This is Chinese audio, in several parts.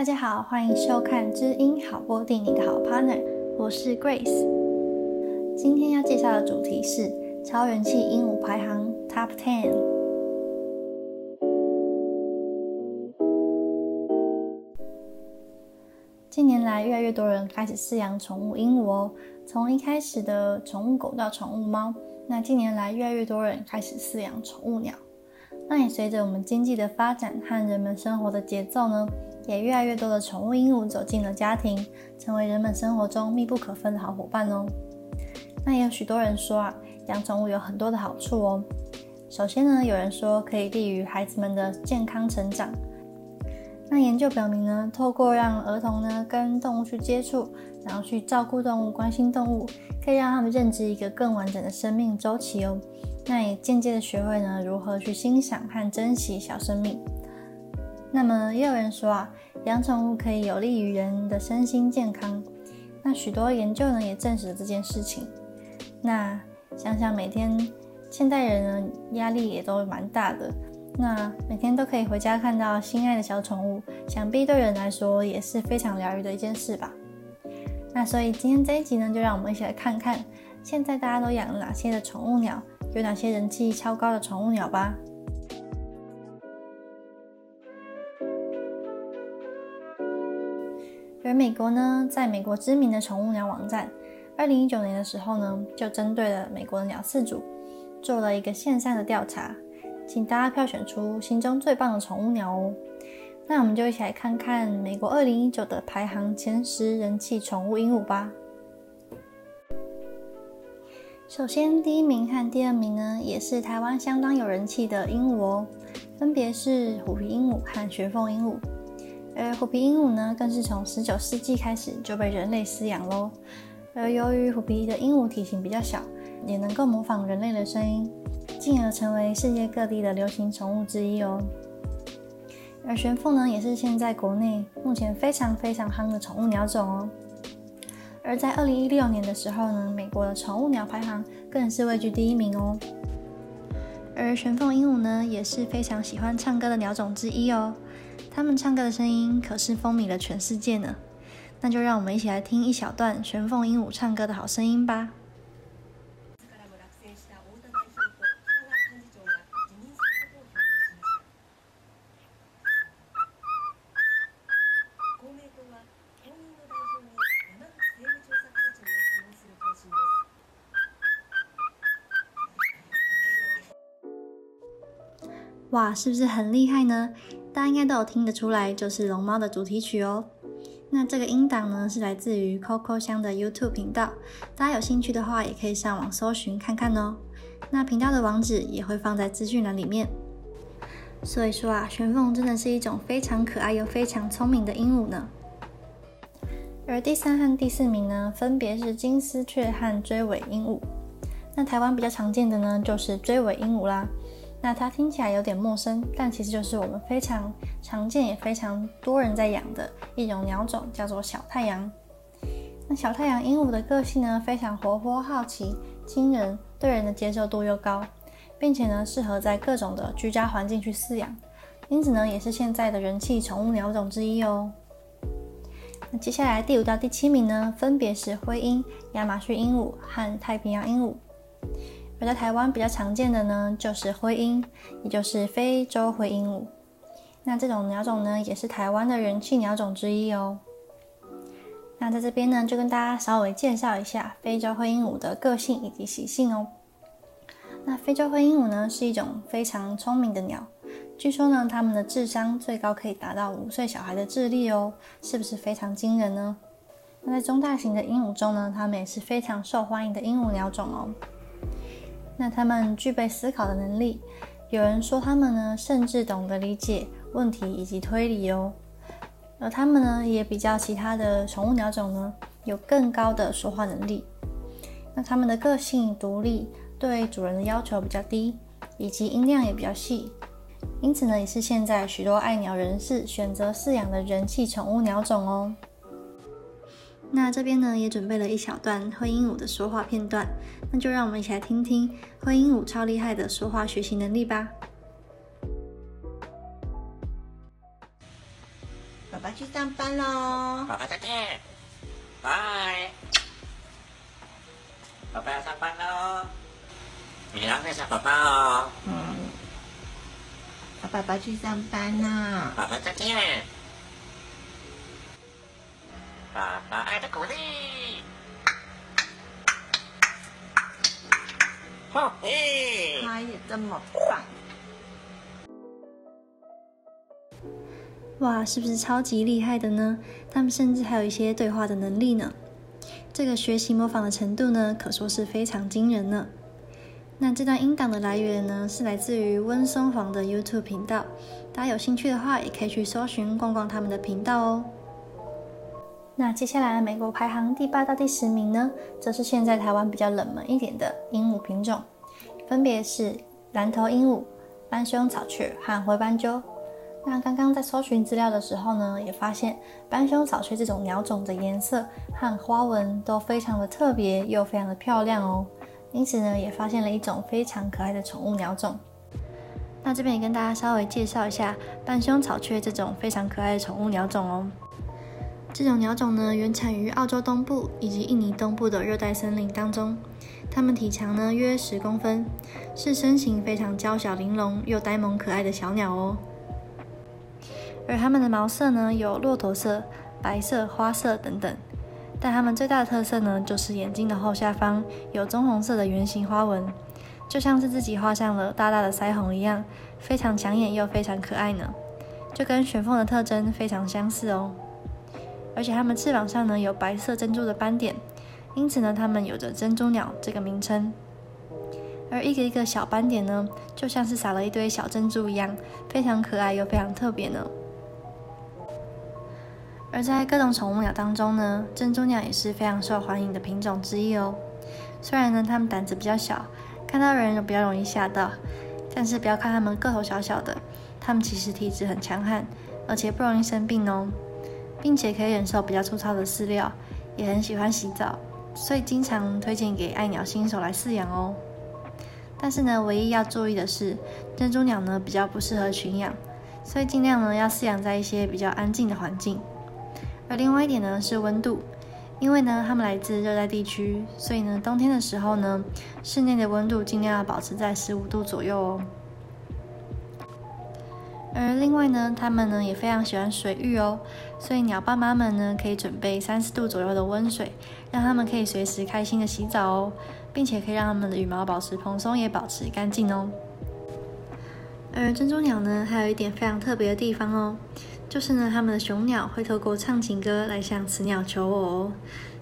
大家好，欢迎收看知音好播定你的好 partner，我是 Grace。今天要介绍的主题是超人气鹦鹉排行 Top Ten。近年来，越来越多人开始饲养宠物鹦鹉哦。从一开始的宠物狗到宠物猫，那近年来越来越多人开始饲养宠物鸟。那也随着我们经济的发展和人们生活的节奏呢？也越来越多的宠物鹦鹉走进了家庭，成为人们生活中密不可分的好伙伴哦。那也有许多人说啊，养宠物有很多的好处哦。首先呢，有人说可以利于孩子们的健康成长。那研究表明呢，透过让儿童呢跟动物去接触，然后去照顾动物、关心动物，可以让他们认知一个更完整的生命周期哦。那也间接的学会呢如何去欣赏和珍惜小生命。那么也有人说啊，养宠物可以有利于人的身心健康。那许多研究呢也证实了这件事情。那想想每天现代人呢压力也都蛮大的，那每天都可以回家看到心爱的小宠物，想必对人来说也是非常疗愈的一件事吧。那所以今天这一集呢，就让我们一起来看看现在大家都养了哪些的宠物鸟，有哪些人气超高的宠物鸟吧。而美国呢，在美国知名的宠物鸟网站，二零一九年的时候呢，就针对了美国的鸟饲主做了一个线上的调查，请大家票选出心中最棒的宠物鸟哦。那我们就一起来看看美国二零一九的排行前十人气宠物鹦鹉吧。首先，第一名和第二名呢，也是台湾相当有人气的鹦鹉哦，分别是虎皮鹦鹉和玄凤鹦鹉。而虎皮鹦鹉呢，更是从十九世纪开始就被人类饲养喽。而由于虎皮的鹦鹉体型比较小，也能够模仿人类的声音，进而成为世界各地的流行宠物之一哦。而玄凤呢，也是现在国内目前非常非常夯的宠物鸟种哦。而在二零一六年的时候呢，美国的宠物鸟排行更是位居第一名哦。而玄凤鹦鹉呢，也是非常喜欢唱歌的鸟种之一哦。他们唱歌的声音可是风靡了全世界呢，那就让我们一起来听一小段玄凤鹦鹉唱歌的好声音吧。哇，是不是很厉害呢？大家应该都有听得出来，就是龙猫的主题曲哦。那这个音档呢，是来自于 Coco 香的 YouTube 频道，大家有兴趣的话，也可以上网搜寻看看哦。那频道的网址也会放在资讯栏里面。所以说啊，玄凤真的是一种非常可爱又非常聪明的鹦鹉呢。而第三和第四名呢，分别是金丝雀和追尾鹦鹉。那台湾比较常见的呢，就是追尾鹦鹉啦。那它听起来有点陌生，但其实就是我们非常常见也非常多人在养的一种鸟种，叫做小太阳。那小太阳鹦鹉的个性呢，非常活泼、好奇、亲人，对人的接受度又高，并且呢，适合在各种的居家环境去饲养，因此呢，也是现在的人气宠物鸟种之一哦。那接下来第五到第七名呢，分别是灰鹰、亚马逊鹦鹉和太平洋鹦鹉。而在台湾比较常见的呢，就是灰鹰，也就是非洲灰鹦鹉。那这种鸟种呢，也是台湾的人气鸟种之一哦。那在这边呢，就跟大家稍微介绍一下非洲灰鹦鹉的个性以及习性哦。那非洲灰鹦鹉呢，是一种非常聪明的鸟，据说呢，它们的智商最高可以达到五岁小孩的智力哦，是不是非常惊人呢？那在中大型的鹦鹉中呢，它们也是非常受欢迎的鹦鹉鸟种哦。那它们具备思考的能力，有人说它们呢，甚至懂得理解问题以及推理哦。而它们呢，也比较其他的宠物鸟种呢，有更高的说话能力。那它们的个性独立，对主人的要求比较低，以及音量也比较细，因此呢，也是现在许多爱鸟人士选择饲养的人气宠物鸟种哦。那这边呢也准备了一小段灰鹦鹉的说话片段，那就让我们一起来听听灰鹦鹉超厉害的说话学习能力吧。爸爸去上班喽。爸爸再见，拜。爸爸要上班喽，你要带上宝宝哦。嗯，爸爸去上班啦。爸爸再见，爸爸爱的鼓励。好，嘿。他也这么棒。哇，是不是超级厉害的呢？他们甚至还有一些对话的能力呢。这个学习模仿的程度呢，可说是非常惊人呢。那这段音档的来源呢，是来自于温松煌的 YouTube 频道。大家有兴趣的话，也可以去搜寻逛逛他们的频道哦。那接下来美国排行第八到第十名呢，则是现在台湾比较冷门一点的鹦鹉品种，分别是蓝头鹦鹉、斑胸草雀和灰斑鸠。那刚刚在搜寻资料的时候呢，也发现斑胸草雀这种鸟种的颜色和花纹都非常的特别，又非常的漂亮哦。因此呢，也发现了一种非常可爱的宠物鸟种。那这边也跟大家稍微介绍一下斑胸草雀这种非常可爱的宠物鸟种哦。这种鸟种呢，原产于澳洲东部以及印尼东部的热带森林当中。它们体长呢约十公分，是身形非常娇小玲珑又呆萌可爱的小鸟哦。而它们的毛色呢，有骆驼色、白色、花色等等，但它们最大的特色呢，就是眼睛的后下方有棕红色的圆形花纹，就像是自己画上了大大的腮红一样，非常抢眼又非常可爱呢，就跟玄凤的特征非常相似哦。而且它们翅膀上呢有白色珍珠的斑点，因此呢，它们有着珍珠鸟这个名称。而一个一个小斑点呢，就像是撒了一堆小珍珠一样，非常可爱又非常特别呢。而在各种宠物鸟当中呢，珍珠鸟也是非常受欢迎的品种之一哦。虽然呢，它们胆子比较小，看到人比较容易吓到，但是不要看它们个头小小的，它们其实体质很强悍，而且不容易生病哦，并且可以忍受比较粗糙的饲料，也很喜欢洗澡，所以经常推荐给爱鸟新手来饲养哦。但是呢，唯一要注意的是，珍珠鸟呢比较不适合群养，所以尽量呢要饲养在一些比较安静的环境。而另外一点呢是温度，因为呢它们来自热带地区，所以呢冬天的时候呢，室内的温度尽量要保持在十五度左右哦。而另外呢，它们呢也非常喜欢水浴哦，所以鸟爸妈们呢可以准备三十度左右的温水，让它们可以随时开心的洗澡哦，并且可以让它们的羽毛保持蓬松也保持干净哦。而珍珠鸟呢还有一点非常特别的地方哦。就是呢，他们的雄鸟会透过唱情歌来向雌鸟求偶哦，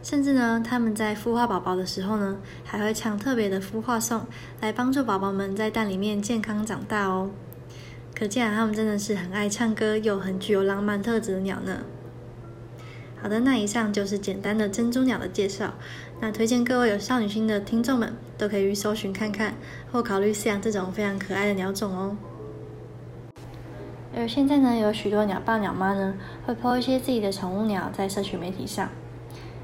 甚至呢，它们在孵化宝宝的时候呢，还会唱特别的孵化颂，来帮助宝宝们在蛋里面健康长大哦。可见它，们真的是很爱唱歌又很具有浪漫特质的鸟呢。好的，那以上就是简单的珍珠鸟的介绍。那推荐各位有少女心的听众们，都可以去搜寻看看，或考虑饲养这种非常可爱的鸟种哦。而现在呢，有许多鸟爸鸟妈呢会 po 一些自己的宠物鸟在社群媒体上。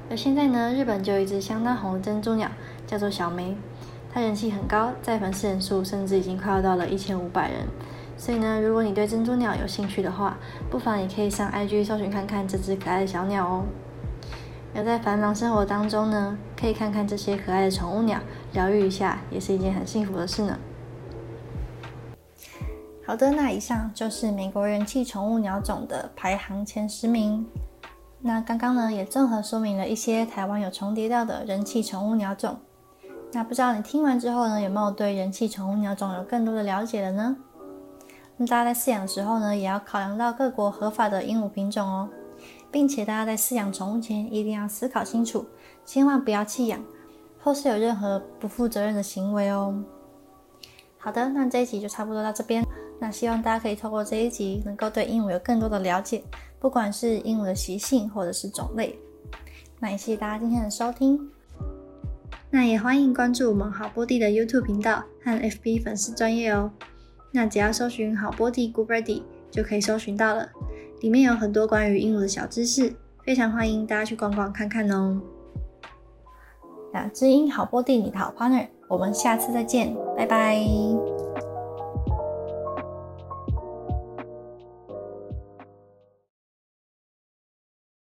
而现在呢，日本就有一只相当红的珍珠鸟，叫做小梅，它人气很高，在粉丝人数甚至已经快要到了一千五百人。所以呢，如果你对珍珠鸟有兴趣的话，不妨也可以上 IG 搜寻看看这只可爱的小鸟哦。而在繁忙生活当中呢，可以看看这些可爱的宠物鸟，疗愈一下，也是一件很幸福的事呢。好的，那以上就是美国人气宠物鸟种的排行前十名。那刚刚呢，也综合说明了一些台湾有重叠到的人气宠物鸟种。那不知道你听完之后呢，有没有对人气宠物鸟种有更多的了解了呢？那大家在饲养的时候呢，也要考量到各国合法的鹦鹉品种哦，并且大家在饲养宠物前一定要思考清楚，千万不要弃养，或是有任何不负责任的行为哦。好的，那这一集就差不多到这边。那希望大家可以透过这一集，能够对鹦鹉有更多的了解，不管是鹦鹉的习性或者是种类。那也谢谢大家今天的收听。那也欢迎关注我们好波地的 YouTube 频道和 FB 粉丝专业哦。那只要搜寻好波地 Good Bird 就可以搜寻到了，里面有很多关于鹦鹉的小知识，非常欢迎大家去逛逛看看哦。那知音好波地，你的好 partner，我们下次再见，拜拜。